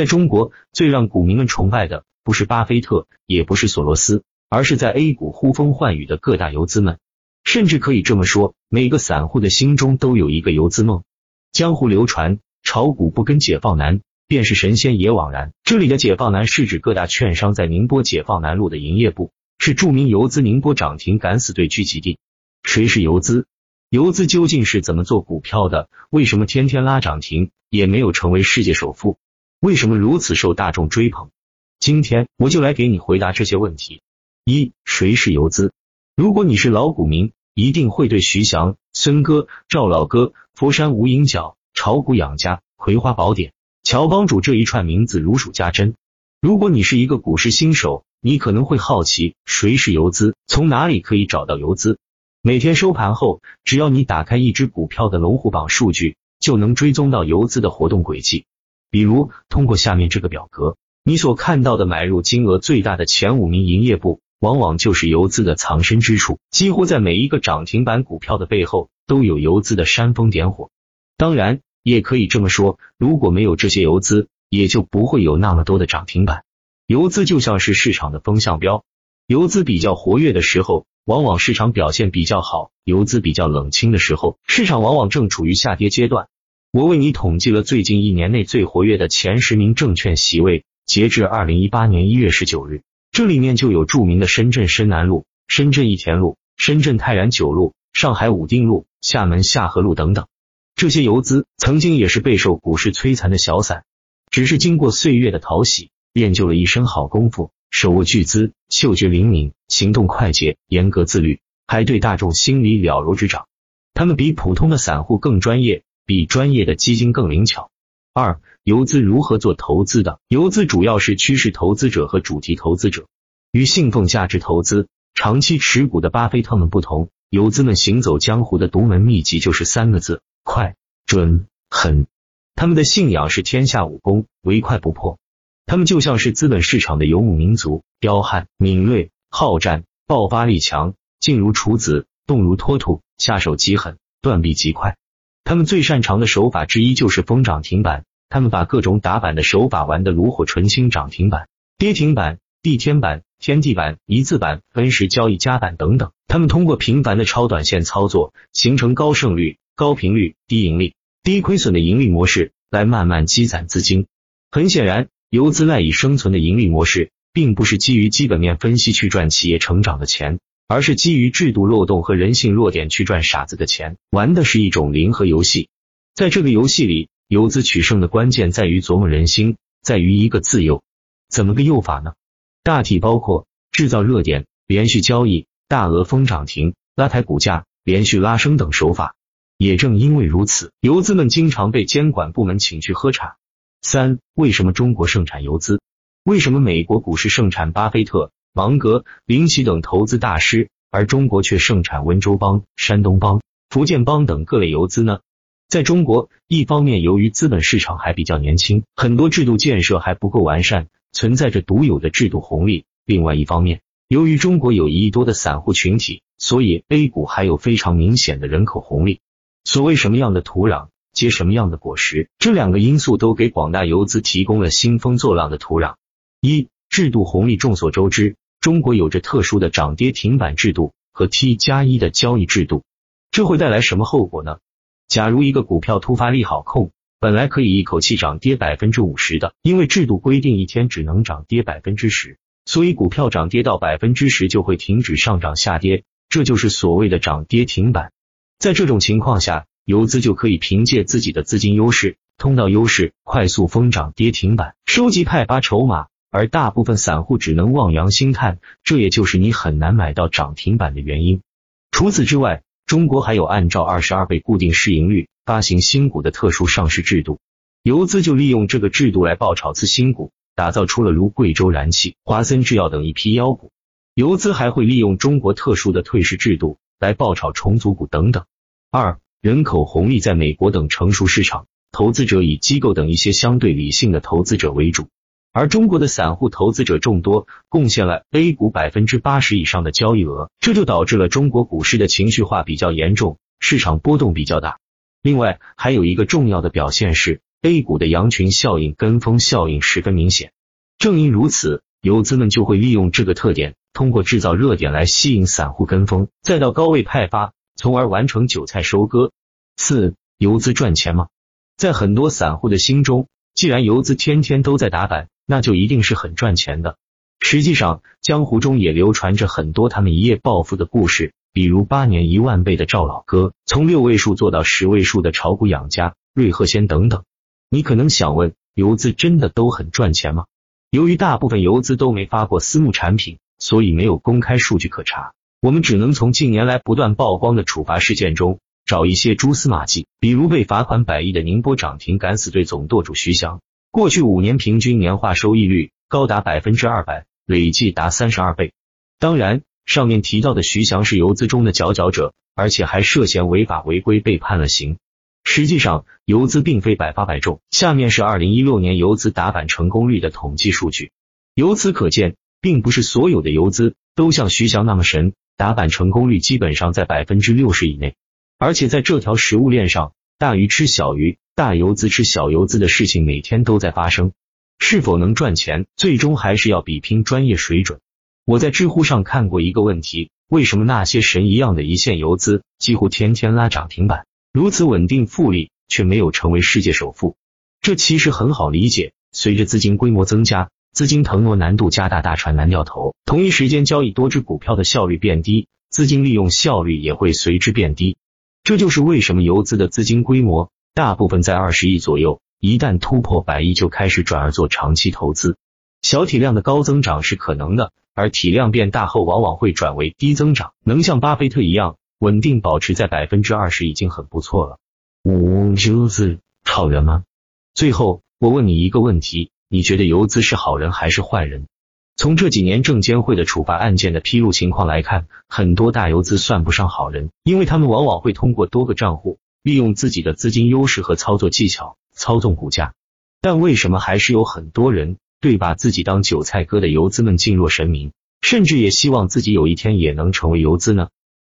在中国，最让股民们崇拜的不是巴菲特，也不是索罗斯，而是在 A 股呼风唤雨的各大游资们。甚至可以这么说，每个散户的心中都有一个游资梦。江湖流传，炒股不跟解放南，便是神仙也枉然。这里的解放南是指各大券商在宁波解放南路的营业部，是著名游资宁波涨停敢死队聚集地。谁是游资？游资究竟是怎么做股票的？为什么天天拉涨停也没有成为世界首富？为什么如此受大众追捧？今天我就来给你回答这些问题。一、谁是游资？如果你是老股民，一定会对徐翔、孙哥、赵老哥、佛山无影脚、炒股养家、葵花宝典、乔帮主这一串名字如数家珍。如果你是一个股市新手，你可能会好奇谁是游资，从哪里可以找到游资？每天收盘后，只要你打开一只股票的龙虎榜数据，就能追踪到游资的活动轨迹。比如，通过下面这个表格，你所看到的买入金额最大的前五名营业部。往往就是游资的藏身之处，几乎在每一个涨停板股票的背后都有游资的煽风点火。当然，也可以这么说，如果没有这些游资，也就不会有那么多的涨停板。游资就像是市场的风向标，游资比较活跃的时候，往往市场表现比较好；游资比较冷清的时候，市场往往正处于下跌阶段。我为你统计了最近一年内最活跃的前十名证券席位，截至二零一八年一月十九日。这里面就有著名的深圳深南路、深圳益田路、深圳泰然九路、上海武定路、厦门下河路等等。这些游资曾经也是备受股市摧残的小散，只是经过岁月的淘洗，练就了一身好功夫，手握巨资，嗅觉灵敏，行动快捷，严格自律，还对大众心理了如指掌。他们比普通的散户更专业，比专业的基金更灵巧。二、游资如何做投资的？游资主要是趋势投资者和主题投资者。与信奉价值投资、长期持股的巴菲特们不同，游资们行走江湖的独门秘籍就是三个字：快、准、狠。他们的信仰是天下武功，唯快不破。他们就像是资本市场的游牧民族，彪悍、敏锐、好战、爆发力强，静如处子，动如脱兔，下手极狠，断臂极快。他们最擅长的手法之一就是封涨停板，他们把各种打板的手法玩得炉火纯青，涨停板、跌停板、地天板、天地板、一字板、分时交易加板等等。他们通过频繁的超短线操作，形成高胜率、高频率、低盈利、低亏损的盈利模式，来慢慢积攒资金。很显然，游资赖以生存的盈利模式，并不是基于基本面分析去赚企业成长的钱。而是基于制度漏洞和人性弱点去赚傻子的钱，玩的是一种零和游戏。在这个游戏里，游资取胜的关键在于琢磨人心，在于一个自诱。怎么个诱法呢？大体包括制造热点、连续交易、大额封涨停、拉抬股价、连续拉升等手法。也正因为如此，游资们经常被监管部门请去喝茶。三、为什么中国盛产游资？为什么美国股市盛产巴菲特？芒格、林奇等投资大师，而中国却盛产温州帮、山东帮、福建帮等各类游资呢？在中国，一方面由于资本市场还比较年轻，很多制度建设还不够完善，存在着独有的制度红利；另外一方面，由于中国有一亿多的散户群体，所以 A 股还有非常明显的人口红利。所谓什么样的土壤结什么样的果实，这两个因素都给广大游资提供了兴风作浪的土壤。一制度红利，众所周知。中国有着特殊的涨跌停板制度和 T 加一的交易制度，这会带来什么后果呢？假如一个股票突发利好控，本来可以一口气涨跌百分之五十的，因为制度规定一天只能涨跌百分之十，所以股票涨跌到百分之十就会停止上涨下跌，这就是所谓的涨跌停板。在这种情况下，游资就可以凭借自己的资金优势、通道优势，快速封涨跌停板，收集派发筹码。而大部分散户只能望洋兴叹，这也就是你很难买到涨停板的原因。除此之外，中国还有按照二十二倍固定市盈率发行新股的特殊上市制度，游资就利用这个制度来爆炒次新股，打造出了如贵州燃气、华森制药等一批妖股。游资还会利用中国特殊的退市制度来爆炒重组股等等。二、人口红利，在美国等成熟市场，投资者以机构等一些相对理性的投资者为主。而中国的散户投资者众多，贡献了 A 股百分之八十以上的交易额，这就导致了中国股市的情绪化比较严重，市场波动比较大。另外，还有一个重要的表现是，A 股的羊群效应、跟风效应十分明显。正因如此，游资们就会利用这个特点，通过制造热点来吸引散户跟风，再到高位派发，从而完成韭菜收割。四、游资赚钱吗？在很多散户的心中，既然游资天天都在打板，那就一定是很赚钱的。实际上，江湖中也流传着很多他们一夜暴富的故事，比如八年一万倍的赵老哥，从六位数做到十位数的炒股养家瑞鹤仙等等。你可能想问，游资真的都很赚钱吗？由于大部分游资都没发过私募产品，所以没有公开数据可查。我们只能从近年来不断曝光的处罚事件中找一些蛛丝马迹，比如被罚款百亿的宁波涨停敢死队总舵主徐翔，过去五年平均年化收益率高达百分之二百，累计达三十二倍。当然，上面提到的徐翔是游资中的佼佼者，而且还涉嫌违法违规被判了刑。实际上，游资并非百发百中。下面是二零一六年游资打板成功率的统计数据。由此可见，并不是所有的游资都像徐翔那么神，打板成功率基本上在百分之六十以内。而且在这条食物链上，大鱼吃小鱼，大游资吃小游资的事情每天都在发生。是否能赚钱，最终还是要比拼专业水准。我在知乎上看过一个问题：为什么那些神一样的一线游资几乎天天拉涨停板？如此稳定复利，却没有成为世界首富，这其实很好理解。随着资金规模增加，资金腾挪难度加大，大船难掉头，同一时间交易多只股票的效率变低，资金利用效率也会随之变低。这就是为什么游资的资金规模大部分在二十亿左右，一旦突破百亿就开始转而做长期投资。小体量的高增长是可能的，而体量变大后往往会转为低增长，能像巴菲特一样。稳定保持在百分之二十已经很不错了。五游资好人吗？最后我问你一个问题：你觉得游资是好人还是坏人？从这几年证监会的处罚案件的披露情况来看，很多大游资算不上好人，因为他们往往会通过多个账户，利用自己的资金优势和操作技巧操纵股价。但为什么还是有很多人对把自己当韭菜割的游资们敬若神明，甚至也希望自己有一天也能成为游资呢？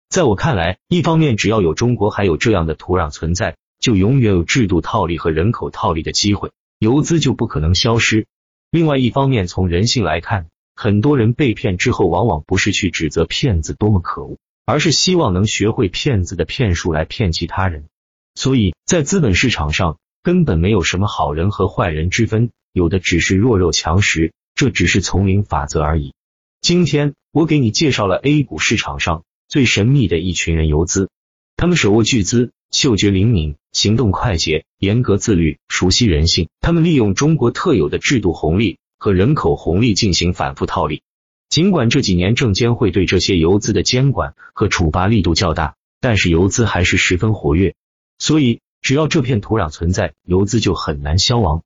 在我看来，一方面，只要有中国还有这样的土壤存在，就永远有制度套利和人口套利的机会，游资就不可能消失。另外一方面，从人性来看，很多人被骗之后，往往不是去指责骗子多么可恶，而是希望能学会骗子的骗术来骗其他人。所以在资本市场上，根本没有什么好人和坏人之分，有的只是弱肉强食，这只是丛林法则而已。今天我给你介绍了 A 股市场上。最神秘的一群人游资，他们手握巨资，嗅觉灵敏，行动快捷，严格自律，熟悉人性。他们利用中国特有的制度红利和人口红利进行反复套利。尽管这几年证监会对这些游资的监管和处罚力度较大，但是游资还是十分活跃。所以，只要这片土壤存在，游资就很难消亡。